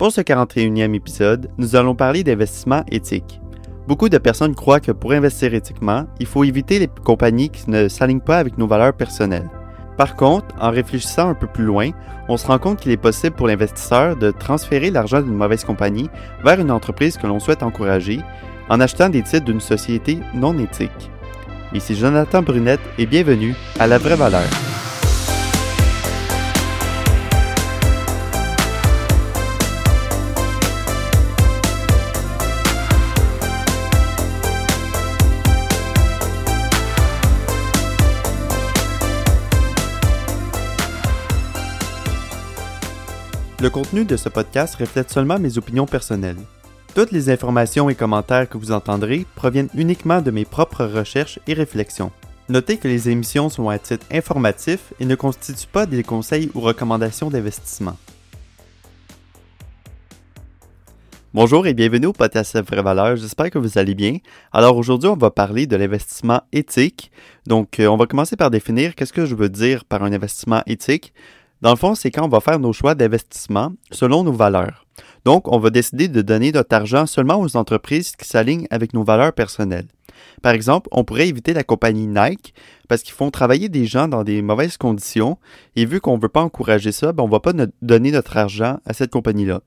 Pour ce 41e épisode, nous allons parler d'investissement éthique. Beaucoup de personnes croient que pour investir éthiquement, il faut éviter les compagnies qui ne s'alignent pas avec nos valeurs personnelles. Par contre, en réfléchissant un peu plus loin, on se rend compte qu'il est possible pour l'investisseur de transférer l'argent d'une mauvaise compagnie vers une entreprise que l'on souhaite encourager en achetant des titres d'une société non éthique. Ici Jonathan Brunette et bienvenue à La Vraie Valeur. Le contenu de ce podcast reflète seulement mes opinions personnelles. Toutes les informations et commentaires que vous entendrez proviennent uniquement de mes propres recherches et réflexions. Notez que les émissions sont à titre informatif et ne constituent pas des conseils ou recommandations d'investissement. Bonjour et bienvenue au podcast Vraie Valeur, j'espère que vous allez bien. Alors aujourd'hui on va parler de l'investissement éthique. Donc euh, on va commencer par définir qu'est-ce que je veux dire par un investissement éthique. Dans le fond, c'est quand on va faire nos choix d'investissement selon nos valeurs. Donc, on va décider de donner notre argent seulement aux entreprises qui s'alignent avec nos valeurs personnelles. Par exemple, on pourrait éviter la compagnie Nike parce qu'ils font travailler des gens dans des mauvaises conditions et vu qu'on ne veut pas encourager ça, ben on ne va pas donner notre argent à cette compagnie-là.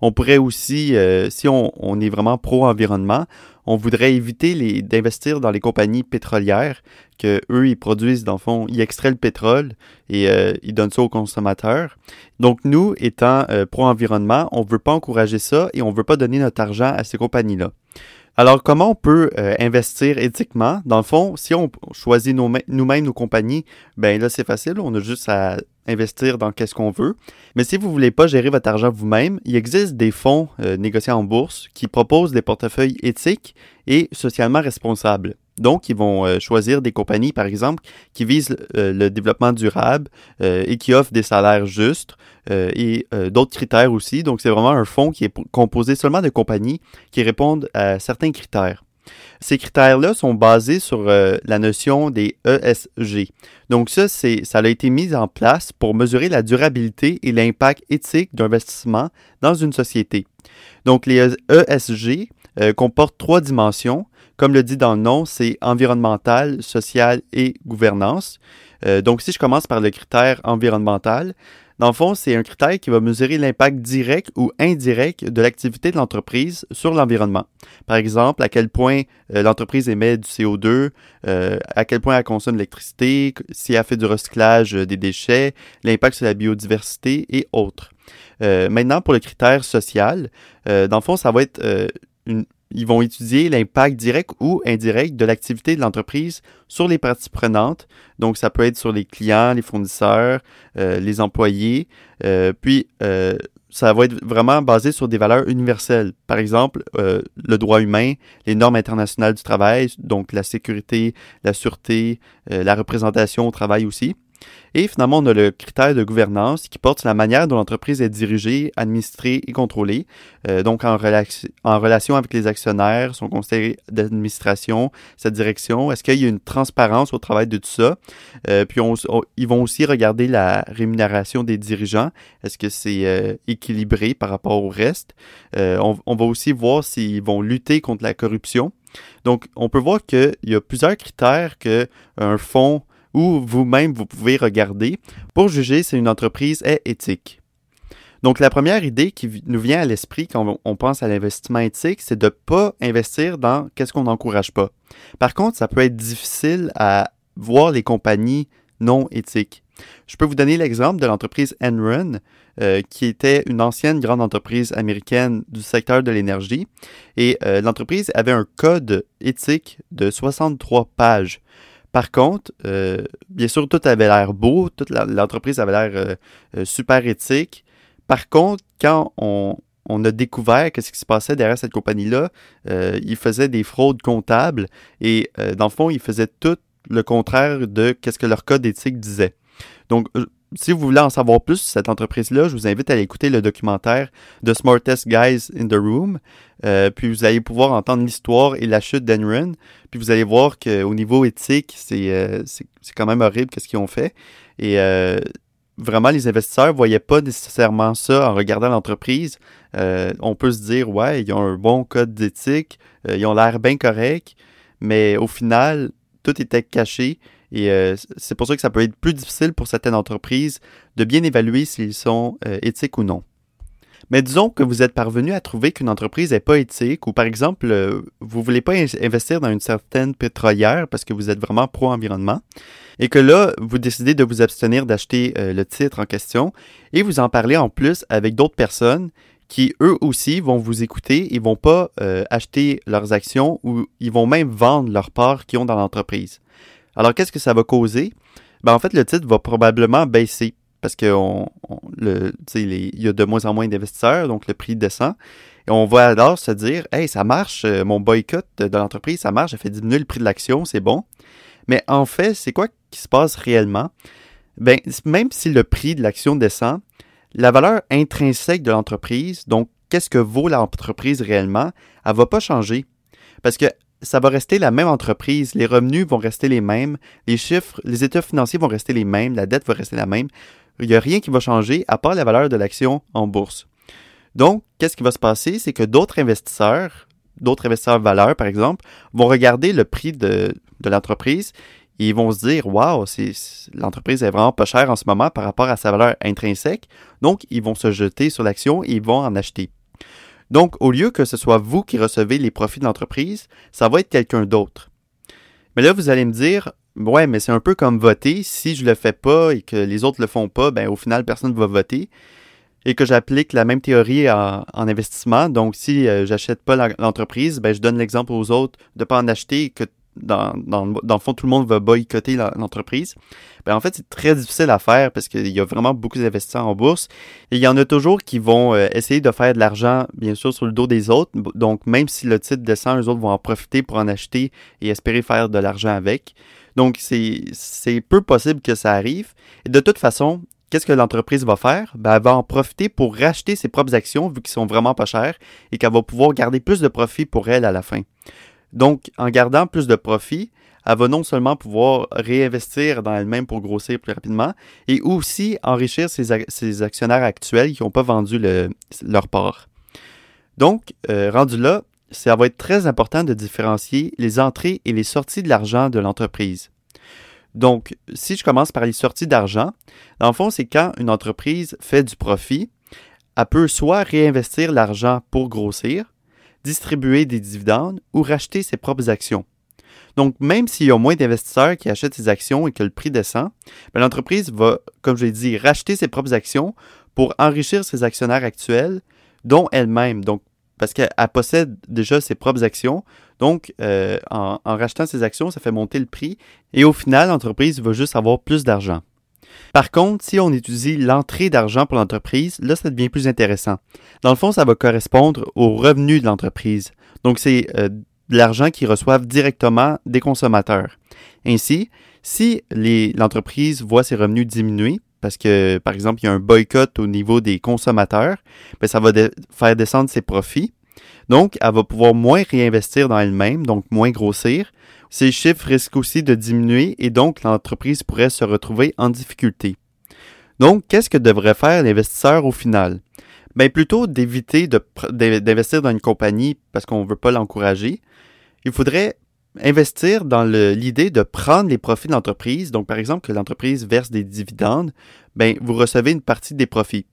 On pourrait aussi, euh, si on, est vraiment pro-environnement, on voudrait éviter d'investir dans les compagnies pétrolières que eux ils produisent dans le fond, ils extraient le pétrole et euh, ils donnent ça aux consommateurs. Donc nous, étant euh, pro-environnement, on ne veut pas encourager ça et on ne veut pas donner notre argent à ces compagnies-là. Alors, comment on peut investir éthiquement? Dans le fond, si on choisit nous-mêmes nos compagnies, ben là, c'est facile. On a juste à investir dans qu'est-ce qu'on veut. Mais si vous ne voulez pas gérer votre argent vous-même, il existe des fonds euh, négociés en bourse qui proposent des portefeuilles éthiques et socialement responsables. Donc, ils vont euh, choisir des compagnies, par exemple, qui visent euh, le développement durable et qui offrent des salaires justes et d'autres critères aussi. Donc, c'est vraiment un fonds qui est composé seulement de compagnies qui répondent à certains critères. Ces critères-là sont basés sur euh, la notion des ESG. Donc ça, ça a été mis en place pour mesurer la durabilité et l'impact éthique d'investissement dans une société. Donc les ESG euh, comportent trois dimensions. Comme le dit dans le nom, c'est environnemental, social et gouvernance. Euh, donc si je commence par le critère environnemental, dans le fond, c'est un critère qui va mesurer l'impact direct ou indirect de l'activité de l'entreprise sur l'environnement. Par exemple, à quel point euh, l'entreprise émet du CO2, euh, à quel point elle consomme l'électricité, si elle fait du recyclage des déchets, l'impact sur la biodiversité et autres. maintenant, pour le critère social, dans le fond, ça va être une, ils vont étudier l'impact direct ou indirect de l'activité de l'entreprise sur les parties prenantes. Donc, ça peut être sur les clients, les fournisseurs, euh, les employés. Euh, puis, euh, ça va être vraiment basé sur des valeurs universelles. Par exemple, le droit humain, les normes internationales du travail, donc la sécurité, la sûreté, la représentation au travail aussi. Et finalement, on a le critère de gouvernance qui porte sur la manière dont l'entreprise est dirigée, administrée et contrôlée, euh, donc en, relation avec les actionnaires, son conseil d'administration, sa direction. Est-ce qu'il y a une transparence au travail de tout ça? Euh, puis ils vont aussi regarder la rémunération des dirigeants. Est-ce que c'est euh, équilibré par rapport au reste? On, on, va aussi voir s'ils vont lutter contre la corruption. Donc, on peut voir qu'il y a plusieurs critères qu'un fonds ou vous-même vous pouvez regarder pour juger si une entreprise est éthique. Donc la première idée qui nous vient à l'esprit quand on pense à l'investissement éthique, c'est de ne pas investir dans qu'est-ce qu'on n'encourage pas. Par contre, ça peut être difficile à voir les compagnies non éthiques. Je peux vous donner l'exemple de l'entreprise Enron, euh, qui était une ancienne grande entreprise américaine du secteur de l'énergie. Et euh, l'entreprise avait un code éthique de 63 pages. Par contre, euh, bien sûr, tout avait l'air beau, toute l'entreprise avait l'air euh, euh, super éthique. Par contre, quand on, a découvert qu'est-ce qui se passait derrière cette compagnie-là, ils faisaient des fraudes comptables et dans le fond, ils faisaient tout le contraire de ce que leur code éthique disait. Donc, si vous voulez en savoir plus sur cette entreprise-là, je vous invite à aller écouter le documentaire The Smartest Guys in the Room. Euh, puis vous allez pouvoir entendre l'histoire et la chute d'Enron. Puis vous allez voir qu'au niveau éthique, c'est euh, quand même horrible ce qu'ils ont fait. Et euh, vraiment, les investisseurs voyaient pas nécessairement ça en regardant l'entreprise. On peut se dire, ouais, ils ont un bon code d'éthique, ils ont l'air bien corrects, mais au final, tout était caché. Et euh, c'est pour ça que ça peut être plus difficile pour certaines entreprises de bien évaluer s'ils sont éthiques ou non. Mais disons que vous êtes parvenu à trouver qu'une entreprise n'est pas éthique ou par exemple, euh, vous ne voulez pas investir dans une certaine pétrolière parce que vous êtes vraiment pro-environnement et que là, vous décidez de vous abstenir d'acheter euh, le titre en question et vous en parlez en plus avec d'autres personnes qui eux aussi vont vous écouter, ils vont pas euh, acheter leurs actions ou ils vont même vendre leurs parts qu'ils ont dans l'entreprise. Alors qu'est-ce que ça va causer? Ben, en fait, le titre va probablement baisser parce qu'il y a de moins en moins d'investisseurs, donc le prix descend. Et on va alors se dire, hey, ça marche, euh, mon boycott de l'entreprise, ça marche, ça fait diminuer le prix de l'action, c'est bon. Mais en fait, c'est quoi qui se passe réellement? Ben, même si le prix de l'action descend, la valeur intrinsèque de l'entreprise, donc qu'est-ce que vaut l'entreprise réellement, elle va pas changer. Parce que ça va rester la même entreprise, les revenus vont rester les mêmes, les chiffres, les états financiers vont rester les mêmes, la dette va rester la même il n'y a rien qui va changer à part la valeur de l'action en bourse. Donc, qu'est-ce qui va se passer? C'est que d'autres investisseurs, d'autres investisseurs valeurs, par exemple, vont regarder le prix de, l'entreprise et ils vont se dire Waouh, l'entreprise est vraiment pas chère en ce moment par rapport à sa valeur intrinsèque. Donc, ils vont se jeter sur l'action et ils vont en acheter. Donc, au lieu que ce soit vous qui recevez les profits de l'entreprise, ça va être quelqu'un d'autre. Mais là, vous allez me dire Ouais, mais c'est un peu comme voter. Si je le fais pas et que les autres le font pas, ben au final, personne ne va voter. Et que j'applique la même théorie en, investissement. Donc, si euh, j'achète pas l'entreprise, ben je donne l'exemple aux autres de pas en acheter que dans, le fond, tout le monde va boycotter l'entreprise. Ben, en fait, c'est très difficile à faire parce qu'il y a vraiment beaucoup d'investisseurs en bourse. Et il y en a toujours qui vont euh, essayer de faire de l'argent, bien sûr, sur le dos des autres. Donc, même si le titre descend, les autres vont en profiter pour en acheter et espérer faire de l'argent avec. Donc, c'est peu possible que ça arrive. De toute façon, qu'est-ce que l'entreprise va faire? Ben, elle va en profiter pour racheter ses propres actions, vu qu'ils sont vraiment pas chères, et qu'elle va pouvoir garder plus de profit pour elle à la fin. Donc, en gardant plus de profit, elle va non seulement pouvoir réinvestir dans elle-même pour grossir plus rapidement, et aussi enrichir ses, actionnaires actuels qui n'ont pas vendu leur part. Donc, euh, rendu là, ça va être très important de différencier les entrées et les sorties de l'argent de l'entreprise. Donc, si je commence par les sorties d'argent, dans le fond, c'est quand une entreprise fait du profit, elle peut soit réinvestir l'argent pour grossir, distribuer des dividendes ou racheter ses propres actions. Donc, même s'il y a moins d'investisseurs qui achètent ses actions et que le prix descend, ben, l'entreprise va, comme je l'ai dit, racheter ses propres actions pour enrichir ses actionnaires actuels, dont elle-même. Donc, parce qu'elle possède déjà ses propres actions. Donc, euh, en, rachetant ses actions, ça fait monter le prix. Et au final, l'entreprise va juste avoir plus d'argent. Par contre, si on étudie l'entrée d'argent pour l'entreprise, là, ça devient plus intéressant. Dans le fond, ça va correspondre aux revenus de l'entreprise. Donc, c'est euh, l'argent qu'ils reçoivent directement des consommateurs. Ainsi, si l'entreprise voit ses revenus diminuer, parce que, par exemple, il y a un boycott au niveau des consommateurs, ben, ça va faire descendre ses profits. Donc, elle va pouvoir moins réinvestir dans elle-même, donc moins grossir, ces chiffres risquent aussi de diminuer et donc l'entreprise pourrait se retrouver en difficulté. Donc, qu'est-ce que devrait faire l'investisseur au final? Bien, plutôt d'éviter d'investir dans une compagnie parce qu'on ne veut pas l'encourager, il faudrait investir dans l'idée de prendre les profits de l'entreprise. Donc, par exemple, que l'entreprise verse des dividendes, bien, vous recevez une partie des profits.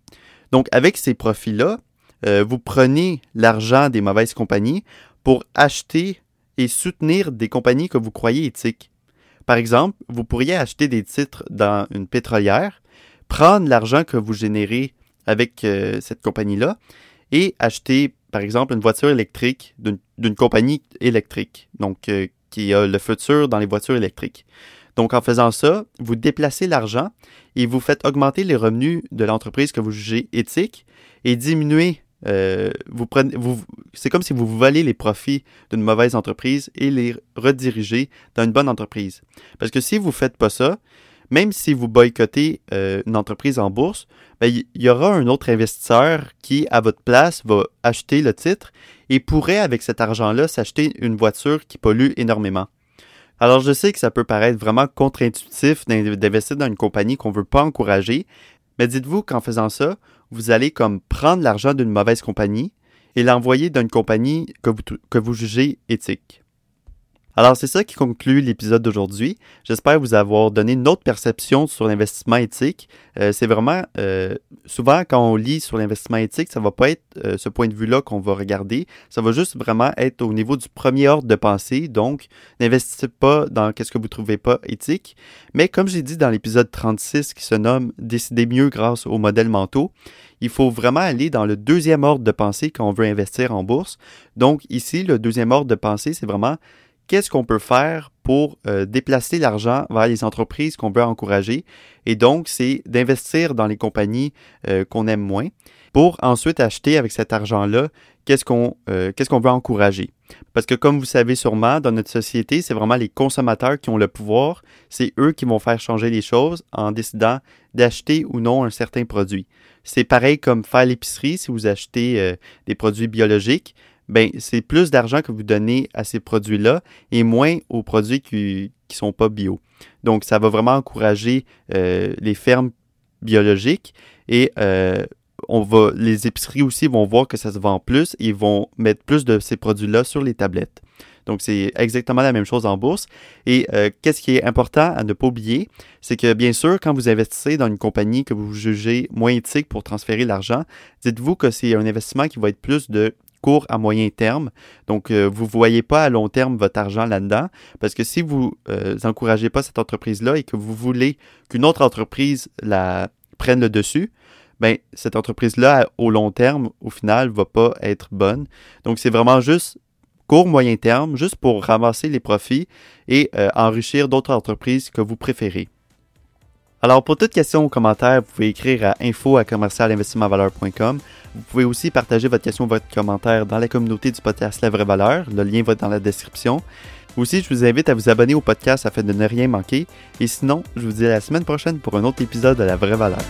Donc, avec ces profits-là, euh, vous prenez l'argent des mauvaises compagnies pour acheter et soutenir des compagnies que vous croyez éthiques. Par exemple, vous pourriez acheter des titres dans une pétrolière, prendre l'argent que vous générez avec euh, cette compagnie-là et acheter, par exemple, une voiture électrique d'une compagnie électrique, donc euh, qui a le futur dans les voitures électriques. Donc, en faisant ça, vous déplacez l'argent et vous faites augmenter les revenus de l'entreprise que vous jugez éthique et diminuer euh, c'est comme si vous volez les profits d'une mauvaise entreprise et les redirigez dans une bonne entreprise. Parce que si vous ne faites pas ça, même si vous boycottez euh, une entreprise en bourse, ben, il y, aura un autre investisseur qui, à votre place, va acheter le titre et pourrait, avec cet argent-là, s'acheter une voiture qui pollue énormément. Alors, je sais que ça peut paraître vraiment contre-intuitif d'investir dans une compagnie qu'on ne veut pas encourager, Mais dites-vous qu'en faisant ça, vous allez comme prendre l'argent d'une mauvaise compagnie et l'envoyer d'une compagnie que vous, que vous jugez éthique. Alors, c'est ça qui conclut l'épisode d'aujourd'hui. J'espère vous avoir donné une autre perception sur l'investissement éthique. Euh, c'est vraiment, euh, souvent quand on lit sur l'investissement éthique, ça va pas être euh, ce point de vue-là qu'on va regarder. Ça va juste vraiment être au niveau du premier ordre de pensée. Donc, n'investissez pas dans qu'est-ce que vous trouvez pas éthique. Mais comme j'ai dit dans l'épisode 36 qui se nomme Décider mieux grâce aux modèles mentaux, il faut vraiment aller dans le deuxième ordre de pensée quand on veut investir en bourse. Donc, ici, le deuxième ordre de pensée, c'est vraiment qu'est-ce qu'on peut faire pour euh, déplacer l'argent vers les entreprises qu'on veut encourager. Et donc, c'est d'investir dans les compagnies euh, qu'on aime moins pour ensuite acheter avec cet argent-là qu'est-ce qu'on euh, veut encourager. Parce que comme vous savez sûrement, dans notre société, c'est vraiment les consommateurs qui ont le pouvoir. C'est eux qui vont faire changer les choses en décidant d'acheter ou non un certain produit. C'est pareil comme faire l'épicerie si vous achetez des produits biologiques ben c'est plus d'argent que vous donnez à ces produits-là et moins aux produits qui ne sont pas bio. Donc, ça va vraiment encourager euh, les fermes biologiques et euh, on va, les épiceries aussi vont voir que ça se vend plus et vont mettre plus de ces produits-là sur les tablettes. Donc, c'est exactement la même chose en bourse. Et euh, qu'est-ce qui est important à ne pas oublier, c'est que bien sûr, quand vous investissez dans une compagnie que vous jugez moins éthique pour transférer l'argent, dites-vous que c'est un investissement qui va être plus de court à moyen terme. Donc, euh, vous ne voyez pas à long terme votre argent là-dedans, parce que si vous n'encouragez euh, pas cette entreprise-là et que vous voulez qu'une autre entreprise la prenne le dessus, ben, cette entreprise-là, au long terme, au final, va pas être bonne. Donc, c'est vraiment juste court, moyen terme, juste pour ramasser les profits et euh, enrichir d'autres entreprises que vous préférez. Alors, pour toute question ou commentaire, vous pouvez écrire à info à. Vous pouvez aussi partager votre question ou votre commentaire dans la communauté du podcast La Vraie Valeur. Le lien va être dans la description. Aussi, je vous invite à vous abonner au podcast afin de ne rien manquer. Et sinon, je vous dis à la semaine prochaine pour un autre épisode de La Vraie Valeur.